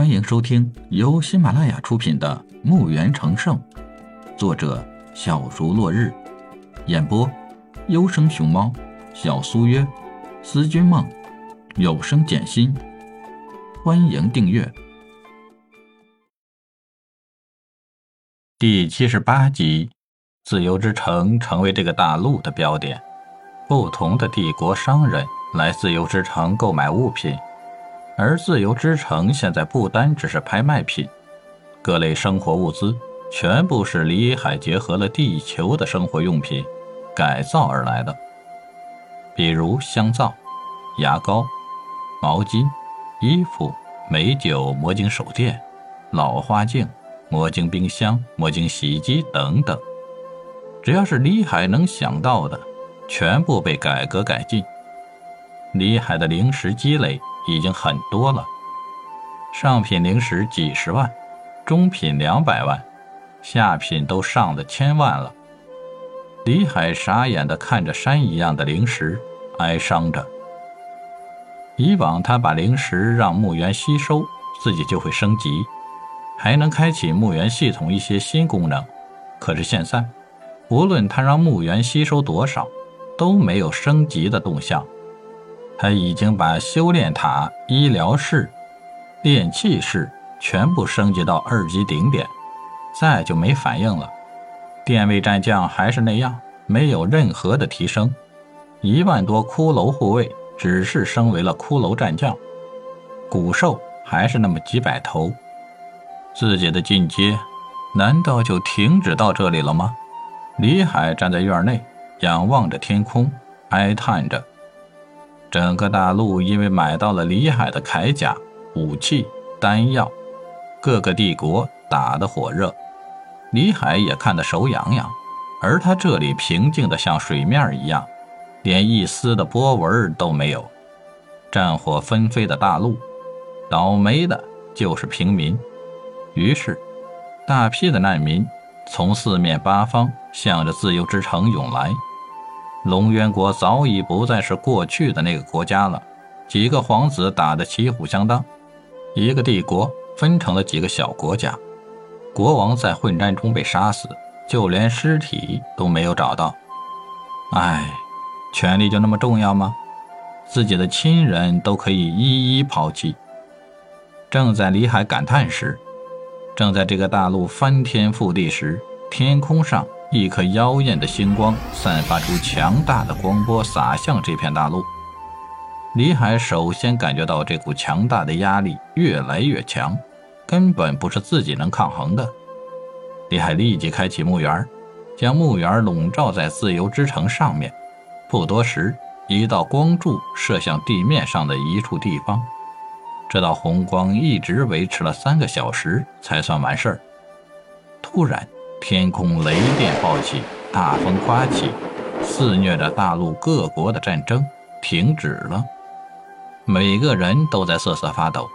欢迎收听由喜马拉雅出品的《墓园成圣》，作者小竹落日，演播优生熊猫、小苏约、思君梦、有声简心。欢迎订阅。第七十八集：自由之城成为这个大陆的标点，不同的帝国商人来自由之城购买物品。而自由之城现在不单只是拍卖品，各类生活物资全部是李海结合了地球的生活用品改造而来的，比如香皂、牙膏、毛巾、衣服、美酒、魔晶手电、老花镜、魔晶冰箱、魔晶洗衣机等等，只要是李海能想到的，全部被改革改进。李海的零食积累。已经很多了，上品零食几十万，中品两百万，下品都上了千万了。李海傻眼地看着山一样的零食，哀伤着。以往他把零食让墓园吸收，自己就会升级，还能开启墓园系统一些新功能。可是现在，无论他让墓园吸收多少，都没有升级的动向。他已经把修炼塔、医疗室、炼器室全部升级到二级顶点，再就没反应了。电位战将还是那样，没有任何的提升。一万多骷髅护卫只是升为了骷髅战将，古兽还是那么几百头。自己的进阶难道就停止到这里了吗？李海站在院内，仰望着天空，哀叹着。整个大陆因为买到了李海的铠甲、武器、丹药，各个帝国打得火热，李海也看得手痒痒。而他这里平静的像水面一样，连一丝的波纹都没有。战火纷飞的大陆，倒霉的就是平民。于是，大批的难民从四面八方向着自由之城涌来。龙渊国早已不再是过去的那个国家了，几个皇子打得旗鼓相当，一个帝国分成了几个小国家，国王在混战中被杀死，就连尸体都没有找到。唉，权力就那么重要吗？自己的亲人都可以一一抛弃。正在李海感叹时，正在这个大陆翻天覆地时，天空上。一颗妖艳的星光散发出强大的光波，洒向这片大陆。李海首先感觉到这股强大的压力越来越强，根本不是自己能抗衡的。李海立即开启墓园，将墓园笼罩在自由之城上面。不多时，一道光柱射向地面上的一处地方。这道红光一直维持了三个小时才算完事儿。突然，天空雷电暴起，大风刮起，肆虐着大陆各国的战争停止了。每个人都在瑟瑟发抖，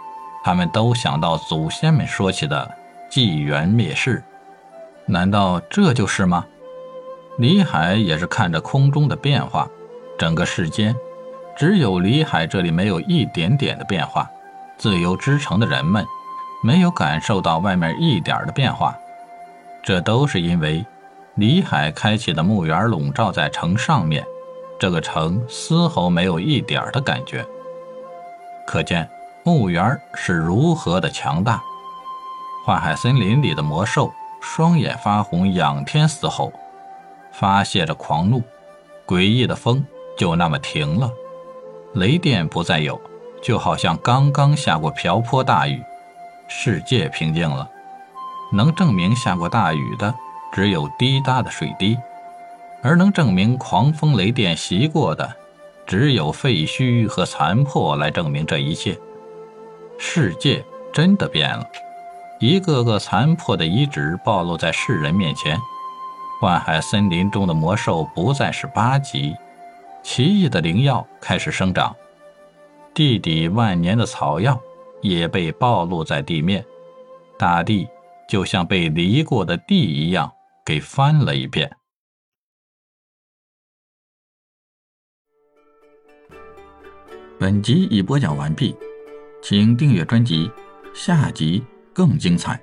他们都想到祖先们说起的纪元灭世。难道这就是吗？李海也是看着空中的变化，整个世间只有李海这里没有一点点的变化。自由之城的人们没有感受到外面一点的变化。这都是因为李海开启的墓园笼罩在城上面，这个城丝毫没有一点的感觉。可见墓园是如何的强大。幻海森林里的魔兽双眼发红，仰天嘶吼，发泄着狂怒。诡异的风就那么停了，雷电不再有，就好像刚刚下过瓢泼大雨，世界平静了。能证明下过大雨的只有滴答的水滴，而能证明狂风雷电袭过的，只有废墟和残破来证明这一切。世界真的变了，一个个残破的遗址暴露在世人面前。幻海森林中的魔兽不再是八级，奇异的灵药开始生长，地底万年的草药也被暴露在地面，大地。就像被犁过的地一样，给翻了一遍。本集已播讲完毕，请订阅专辑，下集更精彩。